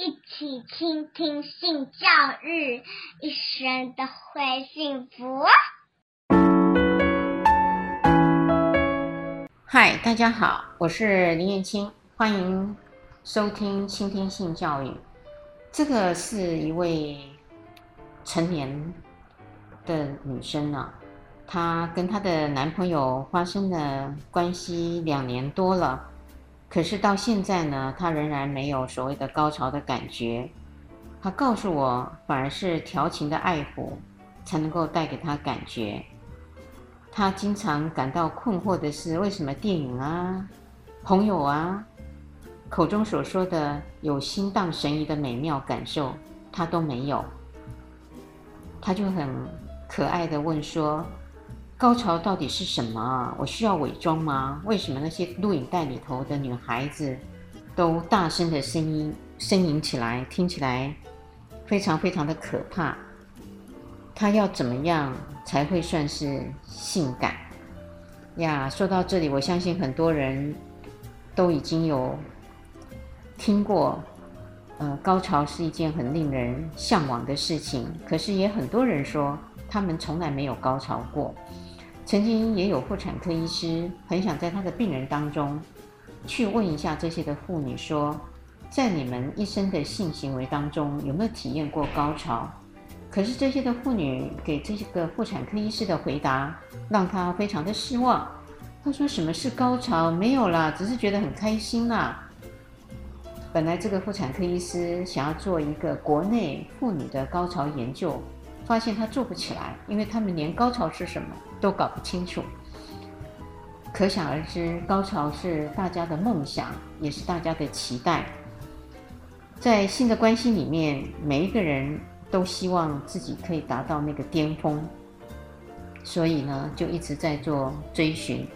一起倾听性教育，一生都会幸福。嗨，大家好，我是林燕青，欢迎收听倾听性教育。这个是一位成年的女生呢、啊，她跟她的男朋友发生了关系两年多了。可是到现在呢，他仍然没有所谓的高潮的感觉。他告诉我，反而是调情的爱抚才能够带给他感觉。他经常感到困惑的是，为什么电影啊、朋友啊口中所说的有心荡神怡的美妙感受，他都没有。他就很可爱的问说。高潮到底是什么？我需要伪装吗？为什么那些录影带里头的女孩子都大声的声音呻吟起来，听起来非常非常的可怕？她要怎么样才会算是性感呀？说到这里，我相信很多人都已经有听过，呃，高潮是一件很令人向往的事情。可是也很多人说，他们从来没有高潮过。曾经也有妇产科医师很想在他的病人当中去问一下这些的妇女说，在你们一生的性行为当中有没有体验过高潮？可是这些的妇女给这个妇产科医师的回答让他非常的失望。他说：“什么是高潮？没有啦，只是觉得很开心啦。”本来这个妇产科医师想要做一个国内妇女的高潮研究。发现他做不起来，因为他们连高潮是什么都搞不清楚。可想而知，高潮是大家的梦想，也是大家的期待。在性的关系里面，每一个人都希望自己可以达到那个巅峰，所以呢，就一直在做追寻。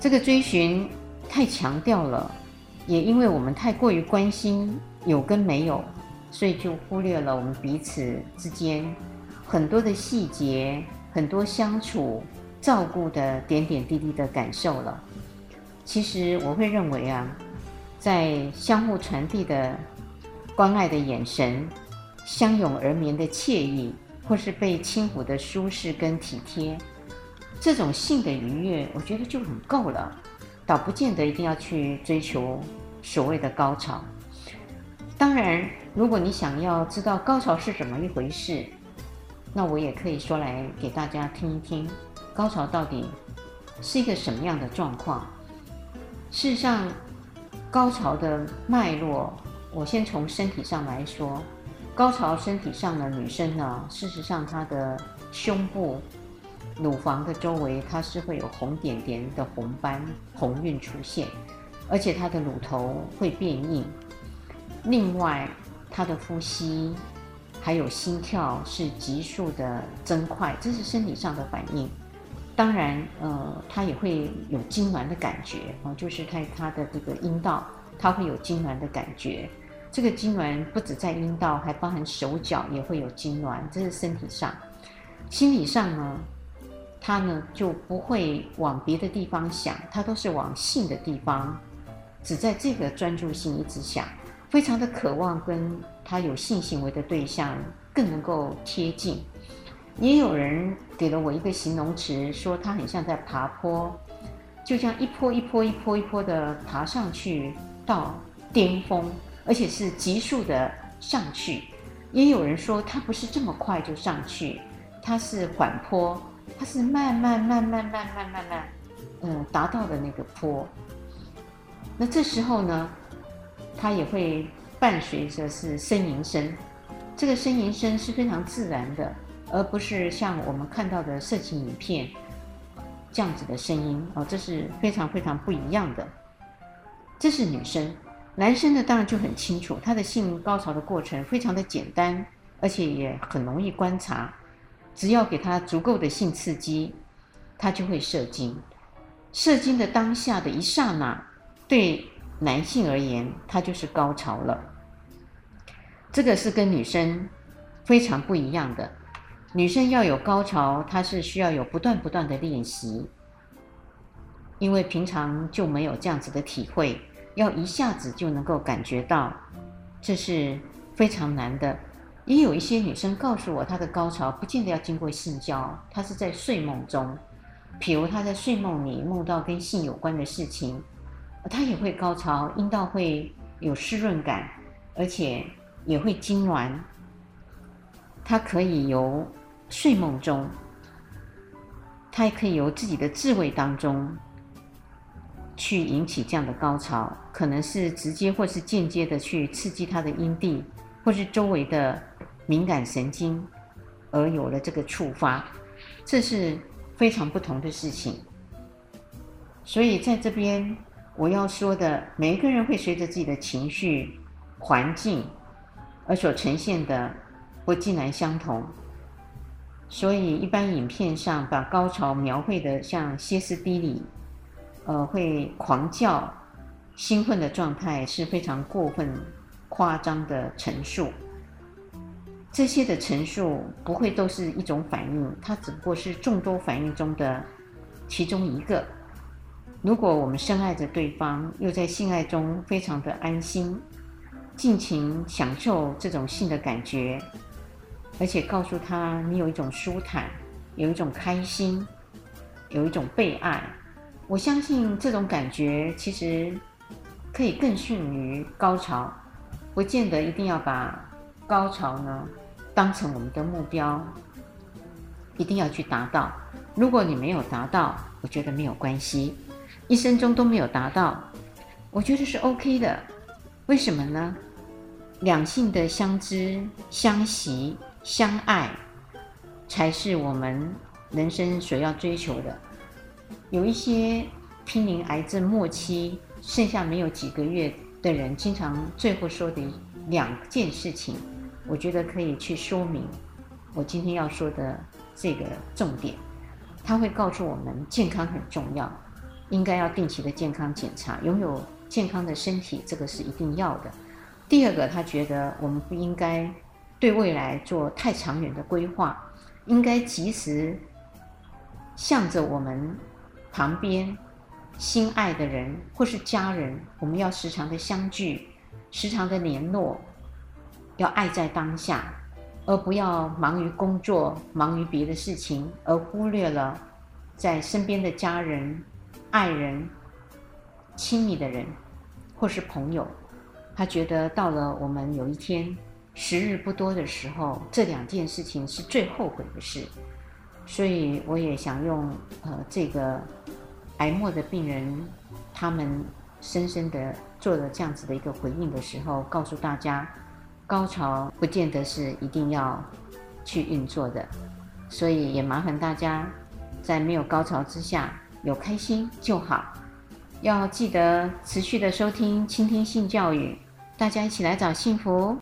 这个追寻太强调了，也因为我们太过于关心有跟没有。所以就忽略了我们彼此之间很多的细节，很多相处、照顾的点点滴滴的感受了。其实我会认为啊，在相互传递的关爱的眼神、相拥而眠的惬意，或是被轻抚的舒适跟体贴，这种性的愉悦，我觉得就很够了，倒不见得一定要去追求所谓的高潮。当然，如果你想要知道高潮是怎么一回事，那我也可以说来给大家听一听，高潮到底是一个什么样的状况。事实上，高潮的脉络，我先从身体上来说，高潮身体上的女生呢，事实上她的胸部、乳房的周围，它是会有红点点的红斑、红晕出现，而且她的乳头会变硬。另外，他的呼吸还有心跳是急速的增快，这是身体上的反应。当然，呃，他也会有痉挛的感觉啊，就是在他的这个阴道，他会有痉挛的感觉。这个痉挛不止在阴道，还包含手脚也会有痉挛，这是身体上。心理上呢，他呢就不会往别的地方想，他都是往性的地方，只在这个专注性一直想。非常的渴望跟他有性行为的对象更能够贴近，也有人给了我一个形容词，说他很像在爬坡，就像一坡一坡一坡一坡的爬上去到巅峰，而且是急速的上去。也有人说他不是这么快就上去，他是缓坡，他是慢慢慢慢慢慢慢慢，嗯，达到的那个坡。那这时候呢，它也会伴随着是呻吟声，这个呻吟声是非常自然的，而不是像我们看到的色情影片这样子的声音哦，这是非常非常不一样的。这是女生，男生呢当然就很清楚，他的性高潮的过程非常的简单，而且也很容易观察，只要给他足够的性刺激，他就会射精。射精的当下的一刹那，对。男性而言，他就是高潮了。这个是跟女生非常不一样的。女生要有高潮，她是需要有不断不断的练习，因为平常就没有这样子的体会，要一下子就能够感觉到这是非常难的。也有一些女生告诉我，她的高潮不见得要经过性交，她是在睡梦中，比如她在睡梦里梦到跟性有关的事情，它也会高潮，阴道会有湿润感，而且也会痉挛。它可以由睡梦中，它也可以由自己的自慰当中去引起这样的高潮，可能是直接或是间接的去刺激它的阴蒂，或是周围的。敏感神经，而有了这个触发，这是非常不同的事情。所以在这边我要说的，每一个人会随着自己的情绪、环境而所呈现的不尽然相同。所以一般影片上把高潮描绘的像歇斯底里，呃，会狂叫、兴奋的状态是非常过分、夸张的陈述。这些的陈述不会都是一种反应，它只不过是众多反应中的其中一个。如果我们深爱着对方，又在性爱中非常的安心，尽情享受这种性的感觉，而且告诉他你有一种舒坦，有一种开心，有一种被爱，我相信这种感觉其实可以更逊于高潮，不见得一定要把高潮呢。当成我们的目标，一定要去达到。如果你没有达到，我觉得没有关系，一生中都没有达到，我觉得是 OK 的。为什么呢？两性的相知、相惜、相爱，才是我们人生所要追求的。有一些濒临癌症末期、剩下没有几个月的人，经常最后说的两件事情。我觉得可以去说明我今天要说的这个重点。他会告诉我们，健康很重要，应该要定期的健康检查，拥有健康的身体，这个是一定要的。第二个，他觉得我们不应该对未来做太长远的规划，应该及时向着我们旁边心爱的人或是家人，我们要时常的相聚，时常的联络。要爱在当下，而不要忙于工作、忙于别的事情，而忽略了在身边的家人、爱人、亲密的人，或是朋友。他觉得到了我们有一天时日不多的时候，这两件事情是最后悔的事。所以我也想用呃这个癌末的病人他们深深的做了这样子的一个回应的时候，告诉大家。高潮不见得是一定要去运作的，所以也麻烦大家在没有高潮之下有开心就好。要记得持续的收听、倾听性教育，大家一起来找幸福。